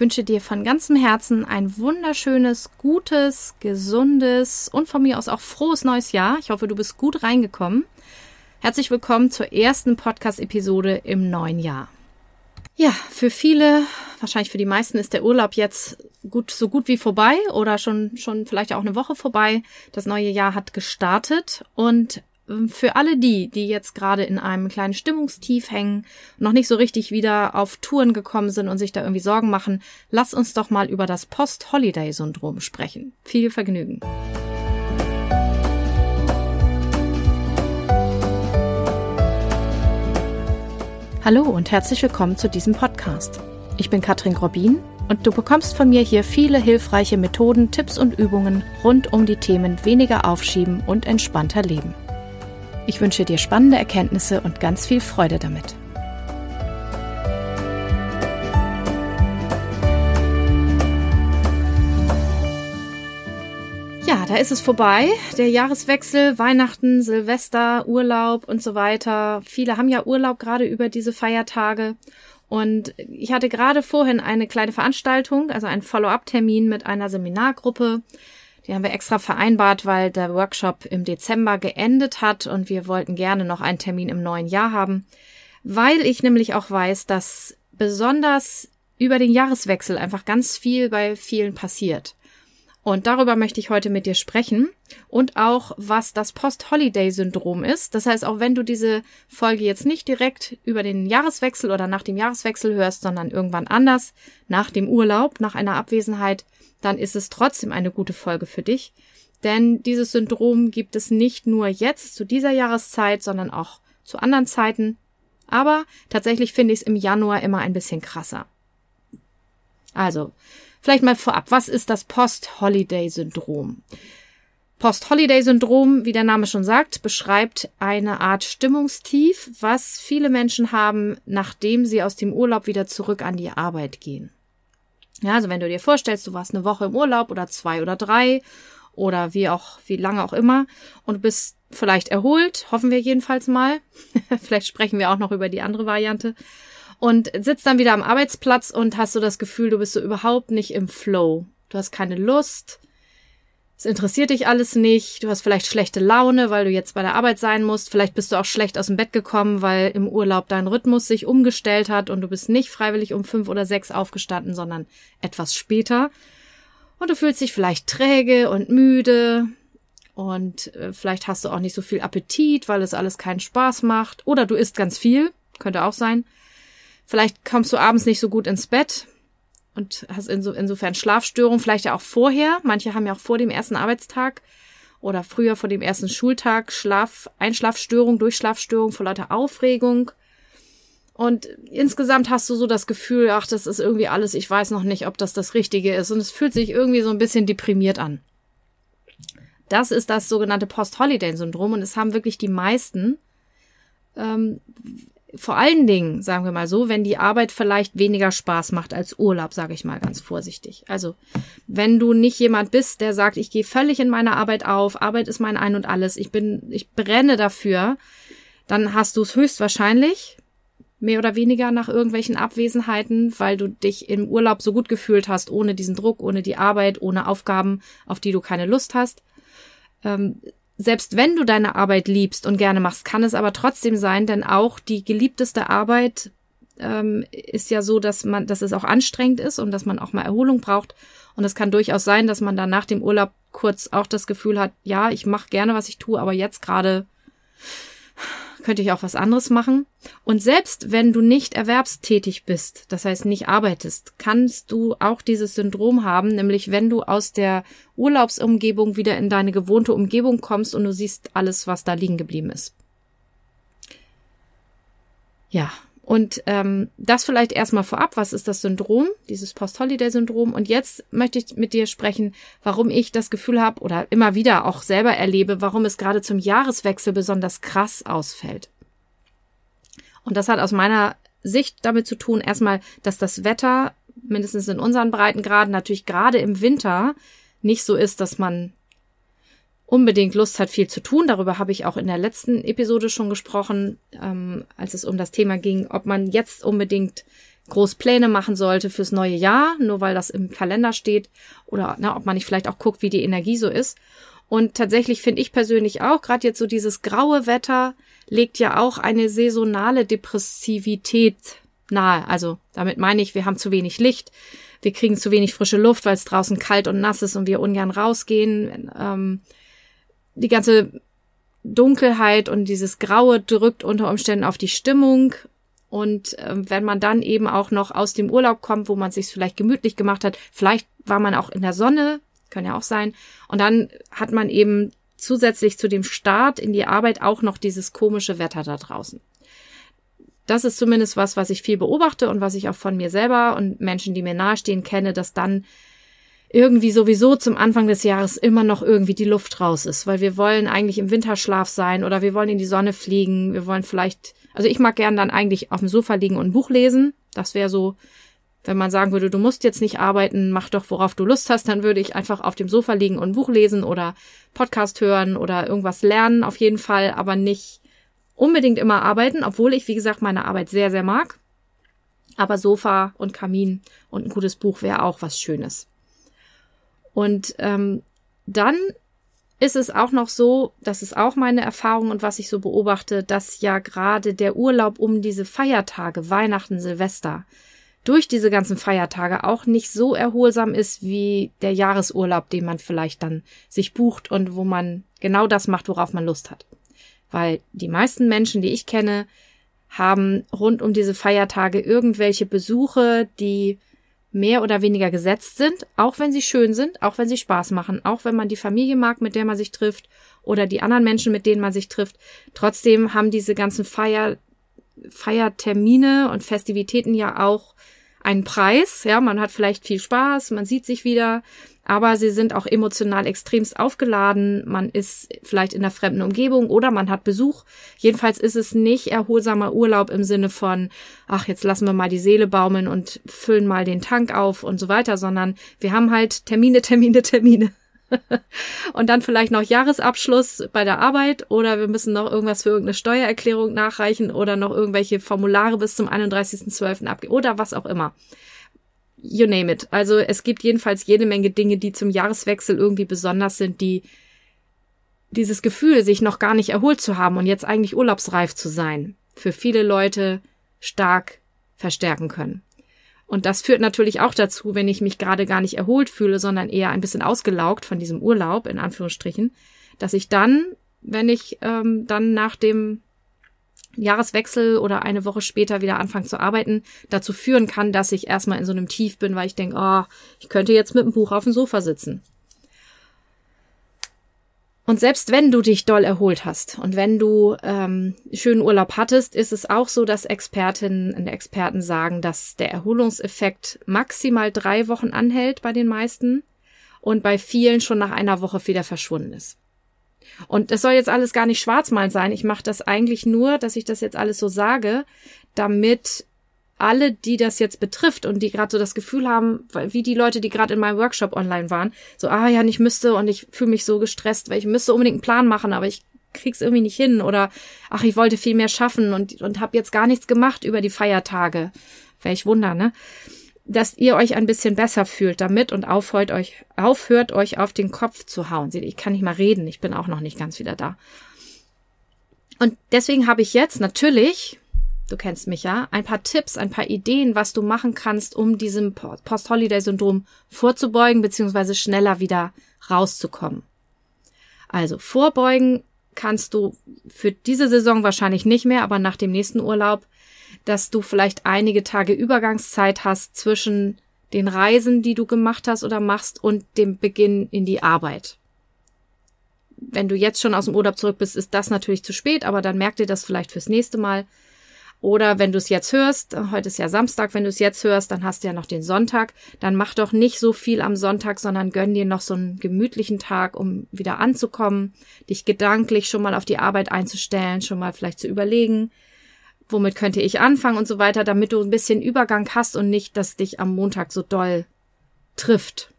wünsche dir von ganzem Herzen ein wunderschönes, gutes, gesundes und von mir aus auch frohes neues Jahr. Ich hoffe, du bist gut reingekommen. Herzlich willkommen zur ersten Podcast-Episode im neuen Jahr. Ja, für viele, wahrscheinlich für die meisten ist der Urlaub jetzt gut, so gut wie vorbei oder schon, schon vielleicht auch eine Woche vorbei. Das neue Jahr hat gestartet und für alle die, die jetzt gerade in einem kleinen Stimmungstief hängen, noch nicht so richtig wieder auf Touren gekommen sind und sich da irgendwie Sorgen machen, lass uns doch mal über das Post-Holiday-Syndrom sprechen. Viel Vergnügen. Hallo und herzlich willkommen zu diesem Podcast. Ich bin Katrin Grobin und du bekommst von mir hier viele hilfreiche Methoden, Tipps und Übungen rund um die Themen weniger aufschieben und entspannter leben. Ich wünsche dir spannende Erkenntnisse und ganz viel Freude damit. Ja, da ist es vorbei. Der Jahreswechsel, Weihnachten, Silvester, Urlaub und so weiter. Viele haben ja Urlaub gerade über diese Feiertage. Und ich hatte gerade vorhin eine kleine Veranstaltung, also einen Follow-up-Termin mit einer Seminargruppe. Die haben wir extra vereinbart, weil der Workshop im Dezember geendet hat und wir wollten gerne noch einen Termin im neuen Jahr haben, weil ich nämlich auch weiß, dass besonders über den Jahreswechsel einfach ganz viel bei vielen passiert. Und darüber möchte ich heute mit dir sprechen und auch, was das Post-Holiday-Syndrom ist. Das heißt, auch wenn du diese Folge jetzt nicht direkt über den Jahreswechsel oder nach dem Jahreswechsel hörst, sondern irgendwann anders, nach dem Urlaub, nach einer Abwesenheit, dann ist es trotzdem eine gute Folge für dich. Denn dieses Syndrom gibt es nicht nur jetzt zu dieser Jahreszeit, sondern auch zu anderen Zeiten. Aber tatsächlich finde ich es im Januar immer ein bisschen krasser. Also, Vielleicht mal vorab, was ist das Post-Holiday-Syndrom? Post-Holiday-Syndrom, wie der Name schon sagt, beschreibt eine Art Stimmungstief, was viele Menschen haben, nachdem sie aus dem Urlaub wieder zurück an die Arbeit gehen. Ja, also wenn du dir vorstellst, du warst eine Woche im Urlaub oder zwei oder drei oder wie auch, wie lange auch immer und du bist vielleicht erholt, hoffen wir jedenfalls mal. vielleicht sprechen wir auch noch über die andere Variante und sitzt dann wieder am Arbeitsplatz und hast so das Gefühl, du bist so überhaupt nicht im Flow. Du hast keine Lust. Es interessiert dich alles nicht. Du hast vielleicht schlechte Laune, weil du jetzt bei der Arbeit sein musst. Vielleicht bist du auch schlecht aus dem Bett gekommen, weil im Urlaub dein Rhythmus sich umgestellt hat und du bist nicht freiwillig um fünf oder sechs aufgestanden, sondern etwas später. Und du fühlst dich vielleicht träge und müde. Und äh, vielleicht hast du auch nicht so viel Appetit, weil es alles keinen Spaß macht. Oder du isst ganz viel. Könnte auch sein. Vielleicht kommst du abends nicht so gut ins Bett und hast inso, insofern Schlafstörungen, vielleicht ja auch vorher. Manche haben ja auch vor dem ersten Arbeitstag oder früher vor dem ersten Schultag Schlaf, Einschlafstörung, Durchschlafstörung vor lauter Aufregung. Und insgesamt hast du so das Gefühl, ach, das ist irgendwie alles, ich weiß noch nicht, ob das das Richtige ist. Und es fühlt sich irgendwie so ein bisschen deprimiert an. Das ist das sogenannte Post-Holiday-Syndrom und es haben wirklich die meisten. Ähm, vor allen Dingen, sagen wir mal so, wenn die Arbeit vielleicht weniger Spaß macht als Urlaub, sage ich mal ganz vorsichtig. Also, wenn du nicht jemand bist, der sagt, ich gehe völlig in meine Arbeit auf, Arbeit ist mein Ein und alles, ich bin, ich brenne dafür, dann hast du es höchstwahrscheinlich mehr oder weniger nach irgendwelchen Abwesenheiten, weil du dich im Urlaub so gut gefühlt hast, ohne diesen Druck, ohne die Arbeit, ohne Aufgaben, auf die du keine Lust hast. Ähm, selbst wenn du deine Arbeit liebst und gerne machst, kann es aber trotzdem sein, denn auch die geliebteste Arbeit ähm, ist ja so, dass man, dass es auch anstrengend ist und dass man auch mal Erholung braucht. Und es kann durchaus sein, dass man dann nach dem Urlaub kurz auch das Gefühl hat, ja, ich mache gerne, was ich tue, aber jetzt gerade könnte ich auch was anderes machen. Und selbst wenn du nicht erwerbstätig bist, das heißt nicht arbeitest, kannst du auch dieses Syndrom haben, nämlich wenn du aus der Urlaubsumgebung wieder in deine gewohnte Umgebung kommst und du siehst alles, was da liegen geblieben ist. Ja, und ähm, das vielleicht erstmal vorab, was ist das Syndrom, dieses Post-Holiday-Syndrom? Und jetzt möchte ich mit dir sprechen, warum ich das Gefühl habe oder immer wieder auch selber erlebe, warum es gerade zum Jahreswechsel besonders krass ausfällt. Und das hat aus meiner Sicht damit zu tun, erstmal, dass das Wetter, mindestens in unseren Breitengraden, natürlich gerade im Winter nicht so ist, dass man unbedingt Lust hat, viel zu tun. Darüber habe ich auch in der letzten Episode schon gesprochen, ähm, als es um das Thema ging, ob man jetzt unbedingt groß Pläne machen sollte fürs neue Jahr, nur weil das im Kalender steht oder na, ob man nicht vielleicht auch guckt, wie die Energie so ist. Und tatsächlich finde ich persönlich auch, gerade jetzt so dieses graue Wetter legt ja auch eine saisonale Depressivität nahe. Also damit meine ich, wir haben zu wenig Licht, wir kriegen zu wenig frische Luft, weil es draußen kalt und nass ist und wir ungern rausgehen. Ähm, die ganze Dunkelheit und dieses Graue drückt unter Umständen auf die Stimmung. Und äh, wenn man dann eben auch noch aus dem Urlaub kommt, wo man sich vielleicht gemütlich gemacht hat, vielleicht war man auch in der Sonne, kann ja auch sein, und dann hat man eben zusätzlich zu dem Start in die Arbeit auch noch dieses komische Wetter da draußen. Das ist zumindest was, was ich viel beobachte und was ich auch von mir selber und Menschen, die mir nahestehen, kenne, dass dann irgendwie sowieso zum Anfang des Jahres immer noch irgendwie die Luft raus ist, weil wir wollen eigentlich im Winterschlaf sein oder wir wollen in die Sonne fliegen, wir wollen vielleicht, also ich mag gern dann eigentlich auf dem Sofa liegen und ein Buch lesen. Das wäre so, wenn man sagen würde, du musst jetzt nicht arbeiten, mach doch, worauf du Lust hast, dann würde ich einfach auf dem Sofa liegen und ein Buch lesen oder Podcast hören oder irgendwas lernen, auf jeden Fall, aber nicht unbedingt immer arbeiten, obwohl ich, wie gesagt, meine Arbeit sehr, sehr mag. Aber Sofa und Kamin und ein gutes Buch wäre auch was Schönes. Und ähm, dann ist es auch noch so, das ist auch meine Erfahrung und was ich so beobachte, dass ja gerade der Urlaub um diese Feiertage, Weihnachten, Silvester, durch diese ganzen Feiertage auch nicht so erholsam ist wie der Jahresurlaub, den man vielleicht dann sich bucht und wo man genau das macht, worauf man Lust hat. Weil die meisten Menschen, die ich kenne, haben rund um diese Feiertage irgendwelche Besuche, die mehr oder weniger gesetzt sind, auch wenn sie schön sind, auch wenn sie Spaß machen, auch wenn man die Familie mag, mit der man sich trifft oder die anderen Menschen, mit denen man sich trifft. Trotzdem haben diese ganzen Feier, Feiertermine und Festivitäten ja auch einen Preis. Ja, man hat vielleicht viel Spaß, man sieht sich wieder, aber sie sind auch emotional extremst aufgeladen. Man ist vielleicht in einer fremden Umgebung oder man hat Besuch. Jedenfalls ist es nicht erholsamer Urlaub im Sinne von, ach, jetzt lassen wir mal die Seele baumeln und füllen mal den Tank auf und so weiter, sondern wir haben halt Termine, Termine, Termine. und dann vielleicht noch Jahresabschluss bei der Arbeit oder wir müssen noch irgendwas für irgendeine Steuererklärung nachreichen oder noch irgendwelche Formulare bis zum 31.12. abgeben oder was auch immer you name it. Also es gibt jedenfalls jede Menge Dinge, die zum Jahreswechsel irgendwie besonders sind, die dieses Gefühl, sich noch gar nicht erholt zu haben und jetzt eigentlich urlaubsreif zu sein, für viele Leute stark verstärken können. Und das führt natürlich auch dazu, wenn ich mich gerade gar nicht erholt fühle, sondern eher ein bisschen ausgelaugt von diesem Urlaub, in Anführungsstrichen, dass ich dann, wenn ich ähm, dann nach dem Jahreswechsel oder eine Woche später wieder anfangen zu arbeiten, dazu führen kann, dass ich erstmal in so einem Tief bin, weil ich denke, oh, ich könnte jetzt mit dem Buch auf dem Sofa sitzen. Und selbst wenn du dich doll erholt hast und wenn du ähm, schönen Urlaub hattest, ist es auch so, dass Expertinnen und Experten sagen, dass der Erholungseffekt maximal drei Wochen anhält bei den meisten und bei vielen schon nach einer Woche wieder verschwunden ist. Und das soll jetzt alles gar nicht schwarzmalen sein. Ich mache das eigentlich nur, dass ich das jetzt alles so sage, damit alle, die das jetzt betrifft und die gerade so das Gefühl haben, wie die Leute, die gerade in meinem Workshop online waren, so, ah ja, ich müsste und ich fühle mich so gestresst, weil ich müsste unbedingt einen Plan machen, aber ich krieg's irgendwie nicht hin oder ach, ich wollte viel mehr schaffen und, und habe jetzt gar nichts gemacht über die Feiertage. Welch Wunder, ne? dass ihr euch ein bisschen besser fühlt damit und aufhört euch, aufhört euch auf den Kopf zu hauen. Seht, ich kann nicht mal reden, ich bin auch noch nicht ganz wieder da. Und deswegen habe ich jetzt natürlich, du kennst mich ja, ein paar Tipps, ein paar Ideen, was du machen kannst, um diesem Post-Holiday-Syndrom vorzubeugen, beziehungsweise schneller wieder rauszukommen. Also vorbeugen kannst du für diese Saison wahrscheinlich nicht mehr, aber nach dem nächsten Urlaub dass du vielleicht einige Tage Übergangszeit hast zwischen den Reisen, die du gemacht hast oder machst und dem Beginn in die Arbeit. Wenn du jetzt schon aus dem Urlaub zurück bist, ist das natürlich zu spät, aber dann merk dir das vielleicht fürs nächste Mal. Oder wenn du es jetzt hörst, heute ist ja Samstag, wenn du es jetzt hörst, dann hast du ja noch den Sonntag, dann mach doch nicht so viel am Sonntag, sondern gönn dir noch so einen gemütlichen Tag, um wieder anzukommen, dich gedanklich schon mal auf die Arbeit einzustellen, schon mal vielleicht zu überlegen, womit könnte ich anfangen und so weiter, damit du ein bisschen Übergang hast und nicht, dass dich am Montag so doll trifft.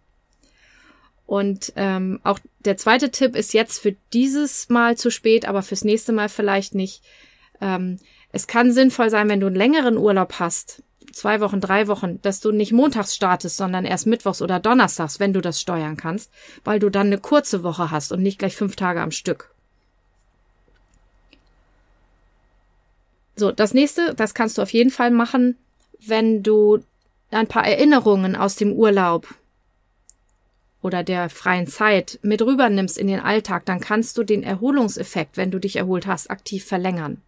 Und ähm, auch der zweite Tipp ist jetzt für dieses Mal zu spät, aber fürs nächste Mal vielleicht nicht. Ähm, es kann sinnvoll sein, wenn du einen längeren Urlaub hast, zwei Wochen, drei Wochen, dass du nicht montags startest, sondern erst mittwochs oder donnerstags, wenn du das steuern kannst, weil du dann eine kurze Woche hast und nicht gleich fünf Tage am Stück. So, das nächste, das kannst du auf jeden Fall machen, wenn du ein paar Erinnerungen aus dem Urlaub oder der freien Zeit mit rübernimmst in den Alltag, dann kannst du den Erholungseffekt, wenn du dich erholt hast, aktiv verlängern.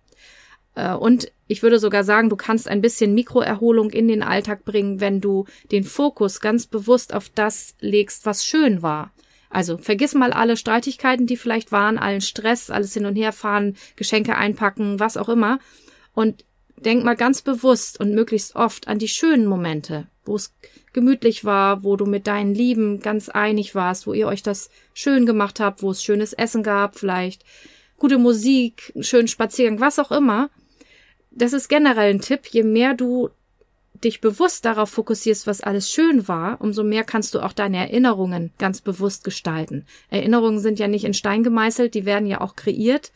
Äh, und ich würde sogar sagen, du kannst ein bisschen Mikroerholung in den Alltag bringen, wenn du den Fokus ganz bewusst auf das legst, was schön war. Also vergiss mal alle Streitigkeiten, die vielleicht waren, allen Stress, alles hin und her fahren, Geschenke einpacken, was auch immer. Und denk mal ganz bewusst und möglichst oft an die schönen Momente, wo es gemütlich war, wo du mit deinen Lieben ganz einig warst, wo ihr euch das schön gemacht habt, wo es schönes Essen gab, vielleicht gute Musik, schönen Spaziergang, was auch immer. Das ist generell ein Tipp. Je mehr du dich bewusst darauf fokussierst, was alles schön war, umso mehr kannst du auch deine Erinnerungen ganz bewusst gestalten. Erinnerungen sind ja nicht in Stein gemeißelt, die werden ja auch kreiert.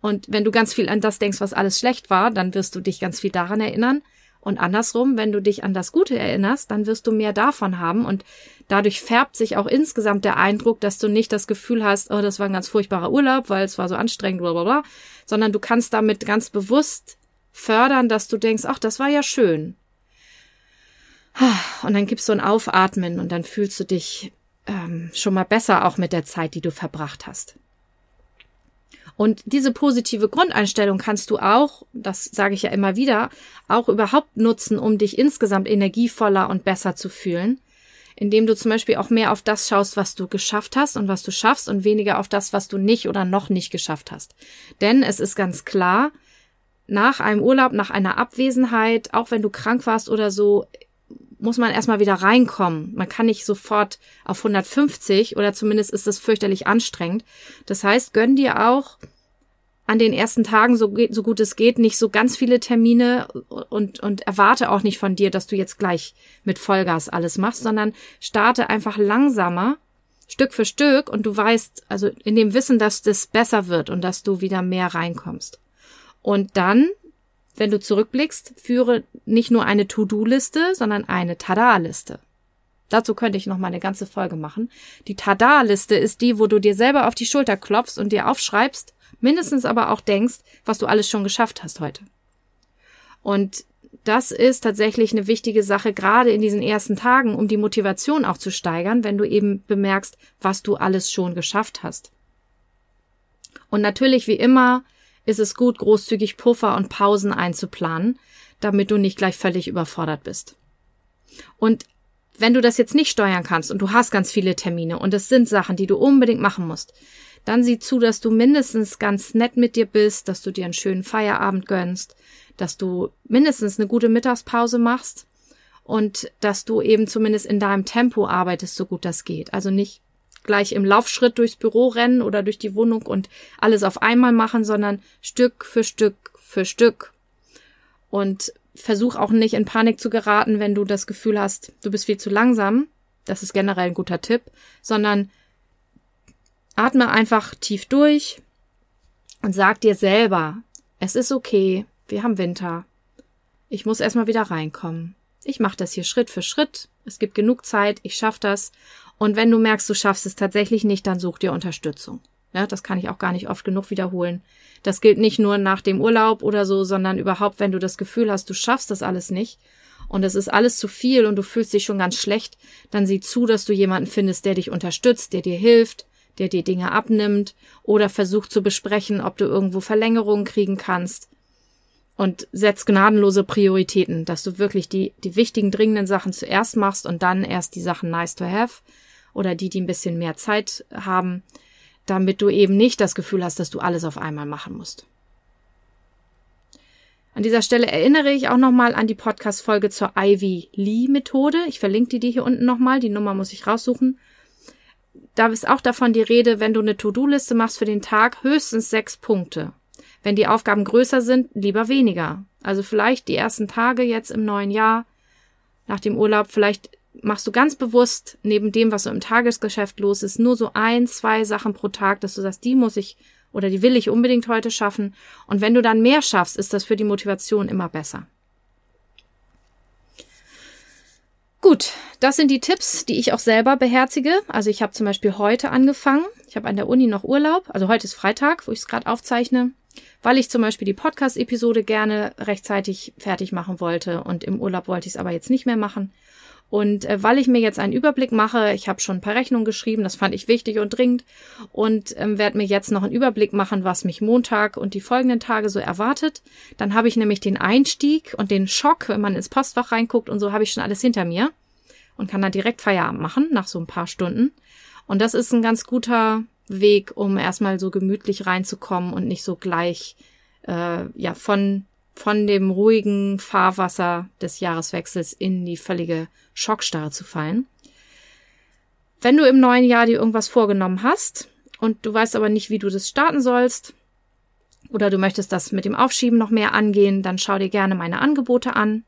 Und wenn du ganz viel an das denkst, was alles schlecht war, dann wirst du dich ganz viel daran erinnern. Und andersrum, wenn du dich an das Gute erinnerst, dann wirst du mehr davon haben und dadurch färbt sich auch insgesamt der Eindruck, dass du nicht das Gefühl hast, oh, das war ein ganz furchtbarer Urlaub, weil es war so anstrengend, bla bla bla, sondern du kannst damit ganz bewusst fördern, dass du denkst, ach, das war ja schön. Und dann gibst du ein Aufatmen und dann fühlst du dich ähm, schon mal besser auch mit der Zeit, die du verbracht hast. Und diese positive Grundeinstellung kannst du auch, das sage ich ja immer wieder, auch überhaupt nutzen, um dich insgesamt energievoller und besser zu fühlen, indem du zum Beispiel auch mehr auf das schaust, was du geschafft hast und was du schaffst und weniger auf das, was du nicht oder noch nicht geschafft hast. Denn es ist ganz klar, nach einem Urlaub, nach einer Abwesenheit, auch wenn du krank warst oder so, muss man erstmal wieder reinkommen. Man kann nicht sofort auf 150 oder zumindest ist das fürchterlich anstrengend. Das heißt, gönn dir auch an den ersten Tagen, so, so gut es geht, nicht so ganz viele Termine und, und erwarte auch nicht von dir, dass du jetzt gleich mit Vollgas alles machst, sondern starte einfach langsamer, Stück für Stück und du weißt, also in dem Wissen, dass das besser wird und dass du wieder mehr reinkommst. Und dann wenn du zurückblickst, führe nicht nur eine To-Do-Liste, sondern eine Tada-Liste. Dazu könnte ich noch mal eine ganze Folge machen. Die Tada-Liste ist die, wo du dir selber auf die Schulter klopfst und dir aufschreibst, mindestens aber auch denkst, was du alles schon geschafft hast heute. Und das ist tatsächlich eine wichtige Sache, gerade in diesen ersten Tagen, um die Motivation auch zu steigern, wenn du eben bemerkst, was du alles schon geschafft hast. Und natürlich, wie immer, ist es gut, großzügig Puffer und Pausen einzuplanen, damit du nicht gleich völlig überfordert bist. Und wenn du das jetzt nicht steuern kannst und du hast ganz viele Termine und es sind Sachen, die du unbedingt machen musst, dann sieh zu, dass du mindestens ganz nett mit dir bist, dass du dir einen schönen Feierabend gönnst, dass du mindestens eine gute Mittagspause machst und dass du eben zumindest in deinem Tempo arbeitest, so gut das geht. Also nicht gleich im Laufschritt durchs Büro rennen oder durch die Wohnung und alles auf einmal machen, sondern Stück für Stück für Stück. Und versuch auch nicht in Panik zu geraten, wenn du das Gefühl hast, du bist viel zu langsam. Das ist generell ein guter Tipp, sondern atme einfach tief durch und sag dir selber, es ist okay, wir haben Winter. Ich muss erstmal wieder reinkommen. Ich mache das hier Schritt für Schritt. Es gibt genug Zeit, ich schaff das. Und wenn du merkst, du schaffst es tatsächlich nicht, dann such dir Unterstützung. Ja, das kann ich auch gar nicht oft genug wiederholen. Das gilt nicht nur nach dem Urlaub oder so, sondern überhaupt, wenn du das Gefühl hast, du schaffst das alles nicht und es ist alles zu viel und du fühlst dich schon ganz schlecht, dann sieh zu, dass du jemanden findest, der dich unterstützt, der dir hilft, der dir Dinge abnimmt oder versucht zu besprechen, ob du irgendwo Verlängerungen kriegen kannst. Und setz gnadenlose Prioritäten, dass du wirklich die, die wichtigen, dringenden Sachen zuerst machst und dann erst die Sachen nice to have oder die, die ein bisschen mehr Zeit haben, damit du eben nicht das Gefühl hast, dass du alles auf einmal machen musst. An dieser Stelle erinnere ich auch nochmal an die Podcast-Folge zur Ivy Lee Methode. Ich verlinke die dir hier unten nochmal. Die Nummer muss ich raussuchen. Da ist auch davon die Rede, wenn du eine To-Do-Liste machst für den Tag, höchstens sechs Punkte. Wenn die Aufgaben größer sind, lieber weniger. Also vielleicht die ersten Tage jetzt im neuen Jahr, nach dem Urlaub, vielleicht machst du ganz bewusst neben dem, was so im Tagesgeschäft los ist, nur so ein, zwei Sachen pro Tag, dass du sagst, die muss ich oder die will ich unbedingt heute schaffen. Und wenn du dann mehr schaffst, ist das für die Motivation immer besser. Gut, das sind die Tipps, die ich auch selber beherzige. Also ich habe zum Beispiel heute angefangen. Ich habe an der Uni noch Urlaub. Also heute ist Freitag, wo ich es gerade aufzeichne, weil ich zum Beispiel die Podcast-Episode gerne rechtzeitig fertig machen wollte und im Urlaub wollte ich es aber jetzt nicht mehr machen. Und äh, weil ich mir jetzt einen Überblick mache, ich habe schon ein paar Rechnungen geschrieben, das fand ich wichtig und dringend und ähm, werde mir jetzt noch einen Überblick machen, was mich Montag und die folgenden Tage so erwartet. Dann habe ich nämlich den Einstieg und den Schock, wenn man ins Postfach reinguckt und so habe ich schon alles hinter mir und kann dann direkt Feierabend machen nach so ein paar Stunden. Und das ist ein ganz guter Weg, um erstmal so gemütlich reinzukommen und nicht so gleich äh, ja von von dem ruhigen Fahrwasser des Jahreswechsels in die völlige Schockstarre zu fallen. Wenn du im neuen Jahr dir irgendwas vorgenommen hast und du weißt aber nicht, wie du das starten sollst, oder du möchtest das mit dem Aufschieben noch mehr angehen, dann schau dir gerne meine Angebote an.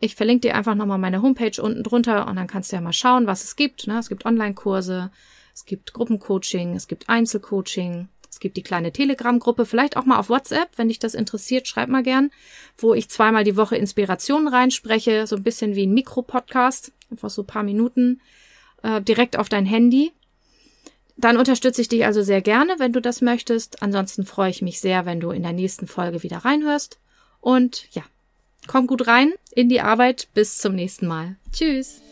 Ich verlinke dir einfach nochmal meine Homepage unten drunter und dann kannst du ja mal schauen, was es gibt. Ne? Es gibt Online-Kurse, es gibt Gruppencoaching, es gibt Einzelcoaching, es gibt die kleine Telegram-Gruppe, vielleicht auch mal auf WhatsApp, wenn dich das interessiert, schreib mal gern, wo ich zweimal die Woche Inspirationen reinspreche, so ein bisschen wie ein Mikro-Podcast, einfach so paar Minuten äh, direkt auf dein Handy. Dann unterstütze ich dich also sehr gerne, wenn du das möchtest. Ansonsten freue ich mich sehr, wenn du in der nächsten Folge wieder reinhörst. Und ja, komm gut rein in die Arbeit. Bis zum nächsten Mal. Tschüss.